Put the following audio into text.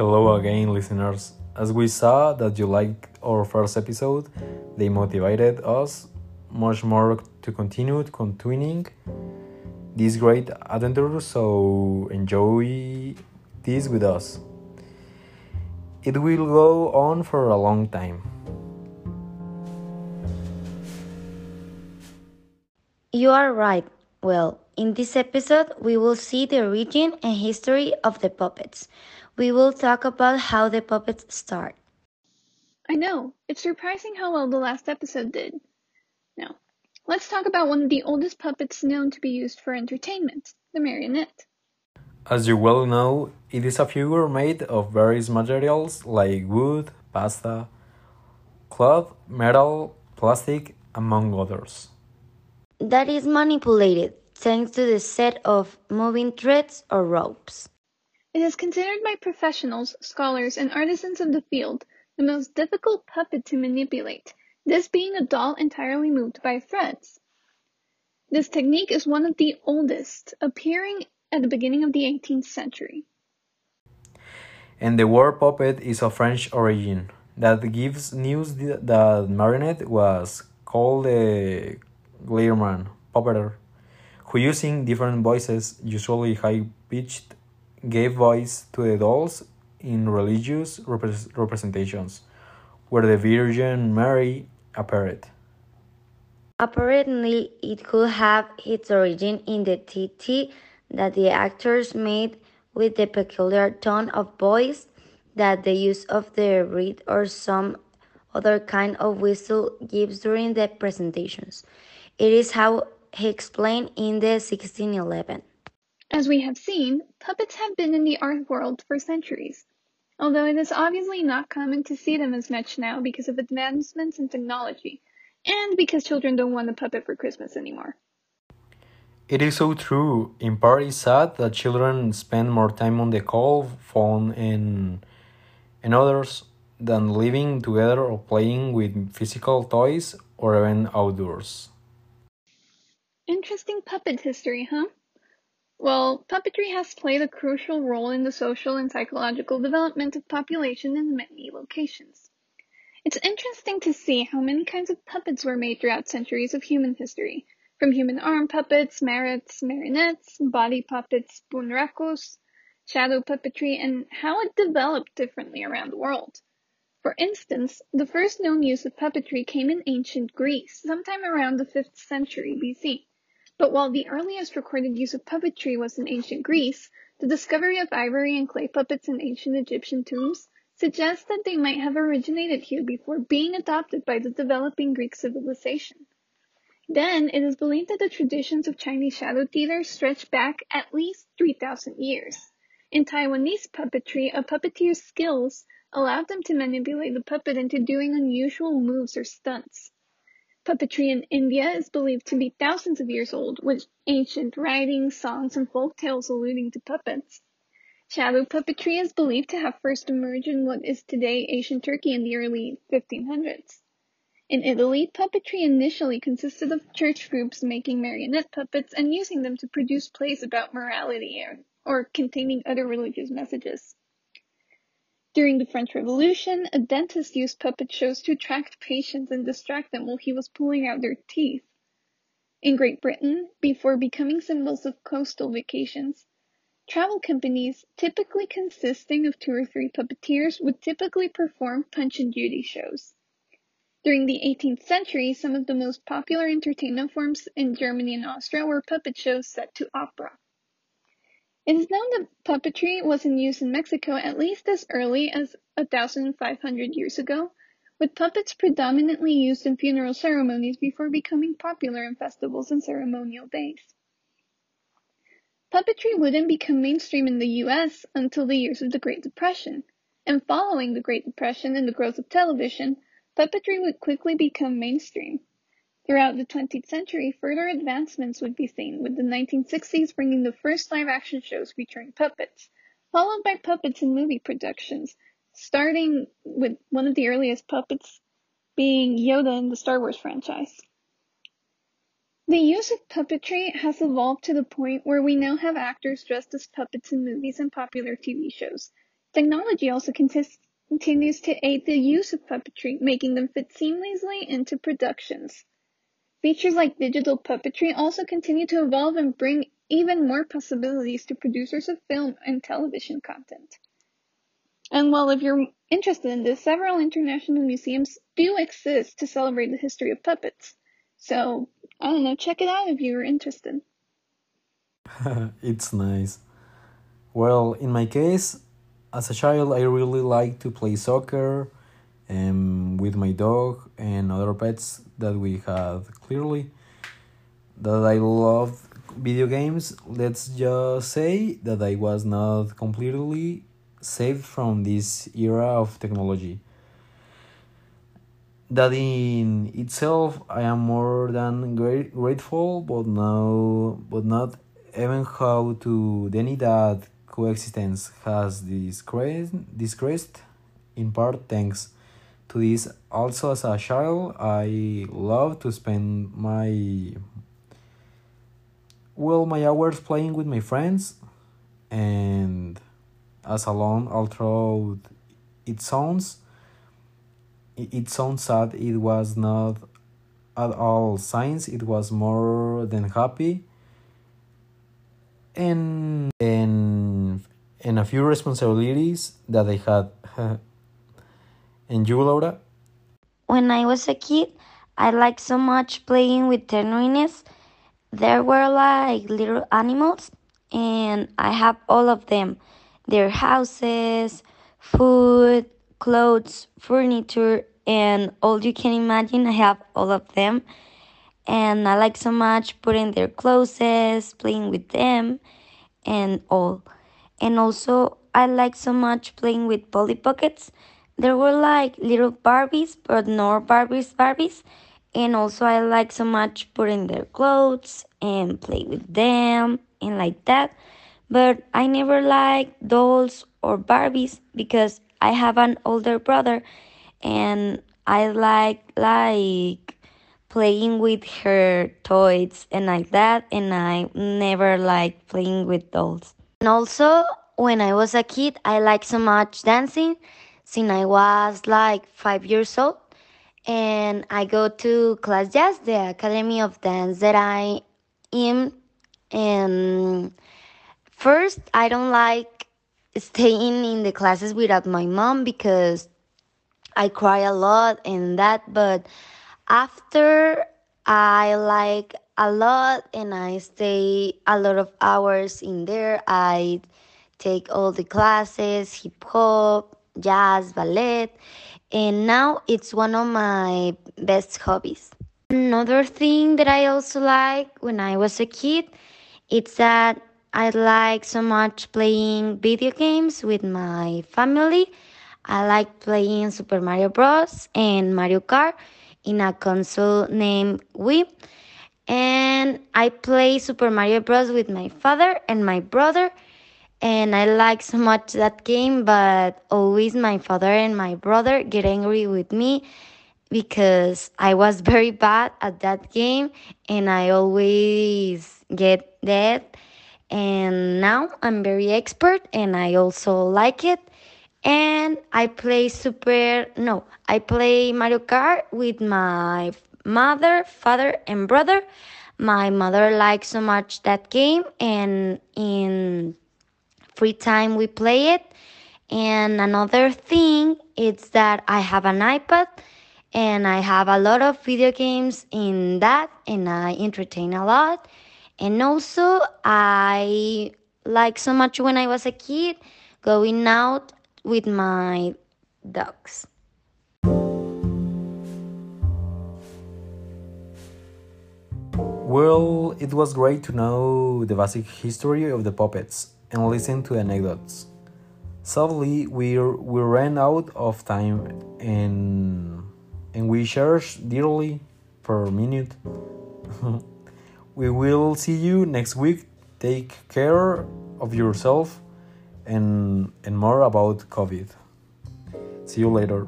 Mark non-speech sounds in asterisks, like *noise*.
Hello again, listeners. As we saw that you liked our first episode, they motivated us much more to continue continuing this great adventure, so enjoy this with us. It will go on for a long time. You are right. Well, in this episode, we will see the origin and history of the puppets. We will talk about how the puppets start. I know. It's surprising how well the last episode did. Now, let's talk about one of the oldest puppets known to be used for entertainment the marionette. As you well know, it is a figure made of various materials like wood, pasta, cloth, metal, plastic, among others. That is manipulated thanks to the set of moving threads or ropes. It is considered by professionals, scholars, and artisans of the field the most difficult puppet to manipulate, this being a doll entirely moved by threads. This technique is one of the oldest, appearing at the beginning of the 18th century. And the word puppet is of French origin. That gives news that marionette was called a Glirman puppeter, who using different voices, usually high pitched, gave voice to the dolls in religious repre- representations, where the Virgin Mary appeared. Apparently, it could have its origin in the TT that the actors made with the peculiar tone of voice that the use of the reed or some other kind of whistle gives during the presentations. It is how he explained in the 1611. As we have seen, puppets have been in the art world for centuries, although it is obviously not common to see them as much now because of advancements in technology, and because children don't want a puppet for Christmas anymore. It is so true. In part, it's sad that children spend more time on the call phone and, and others than living together or playing with physical toys or even outdoors. Interesting puppet history, huh? Well, puppetry has played a crucial role in the social and psychological development of population in many locations. It's interesting to see how many kinds of puppets were made throughout centuries of human history, from human arm puppets, marionettes, marionettes, body puppets, bunrakus, shadow puppetry, and how it developed differently around the world. For instance, the first known use of puppetry came in ancient Greece, sometime around the 5th century BC. But while the earliest recorded use of puppetry was in ancient Greece, the discovery of ivory and clay puppets in ancient Egyptian tombs suggests that they might have originated here before being adopted by the developing Greek civilization. Then, it is believed that the traditions of Chinese shadow theater stretch back at least 3,000 years. In Taiwanese puppetry, a puppeteer's skills allowed them to manipulate the puppet into doing unusual moves or stunts. Puppetry in India is believed to be thousands of years old, with ancient writings, songs, and folk tales alluding to puppets. Shadow puppetry is believed to have first emerged in what is today Asian Turkey in the early 1500s. In Italy, puppetry initially consisted of church groups making marionette puppets and using them to produce plays about morality or, or containing other religious messages. During the French Revolution, a dentist used puppet shows to attract patients and distract them while he was pulling out their teeth. In Great Britain, before becoming symbols of coastal vacations, travel companies, typically consisting of two or three puppeteers, would typically perform Punch and Judy shows. During the 18th century, some of the most popular entertainment forms in Germany and Austria were puppet shows set to opera. It is known that puppetry was in use in Mexico at least as early as 1500 years ago, with puppets predominantly used in funeral ceremonies before becoming popular in festivals and ceremonial days. Puppetry wouldn't become mainstream in the US until the years of the Great Depression, and following the Great Depression and the growth of television, puppetry would quickly become mainstream. Throughout the 20th century, further advancements would be seen, with the 1960s bringing the first live action shows featuring puppets, followed by puppets in movie productions, starting with one of the earliest puppets being Yoda in the Star Wars franchise. The use of puppetry has evolved to the point where we now have actors dressed as puppets in movies and popular TV shows, Technology also continues to aid the use of puppetry, making them fit seamlessly into productions. Features like digital puppetry also continue to evolve and bring even more possibilities to producers of film and television content. And well, if you're interested in this, several international museums do exist to celebrate the history of puppets. So, I don't know, check it out if you're interested. *laughs* it's nice. Well, in my case, as a child, I really like to play soccer um, with my dog and other pets that we had clearly. That I love video games, let's just say that I was not completely saved from this era of technology. That in itself I am more than great, grateful, but now, but not even how to deny that coexistence has disgraced, disgraced in part thanks to this. Also, as a child, I love to spend my well my hours playing with my friends and as alone although it sounds it sounds sad. It was not at all science. It was more than happy. And and and a few responsibilities that I had *laughs* and you Laura when I was a kid I liked so much playing with Tenrines there were like little animals, and I have all of them their houses, food, clothes, furniture, and all you can imagine. I have all of them. And I like so much putting their clothes, playing with them, and all. And also, I like so much playing with Polly Pockets. There were like little Barbies, but not Barbies, Barbies and also I like so much putting their clothes and play with them and like that. But I never like dolls or Barbies because I have an older brother and I like like playing with her toys and like that and I never like playing with dolls. And also when I was a kid I liked so much dancing since I was like 5 years old and I go to class jazz, the academy of dance that I am. And first, I don't like staying in the classes without my mom because I cry a lot and that. But after, I like a lot and I stay a lot of hours in there. I take all the classes, hip hop, jazz, ballet and now it's one of my best hobbies. Another thing that I also like when I was a kid, it's that I like so much playing video games with my family. I like playing Super Mario Bros. and Mario Kart in a console named Wii. And I play Super Mario Bros. with my father and my brother and I like so much that game, but always my father and my brother get angry with me because I was *laughs* very bad at that game and I always get dead. And now I'm very expert and I also like it. And I play Super, no, I play Mario Kart with my mother, father, and brother. My mother likes so much that game, and in free time we play it. And another thing is that I have an iPad and I have a lot of video games in that and I entertain a lot. And also I like so much when I was a kid going out with my dogs. Well, it was great to know the basic history of the puppets and listen to anecdotes. Sadly, we, we ran out of time and, and we charge dearly per minute. *laughs* we will see you next week. Take care of yourself and, and more about COVID. See you later.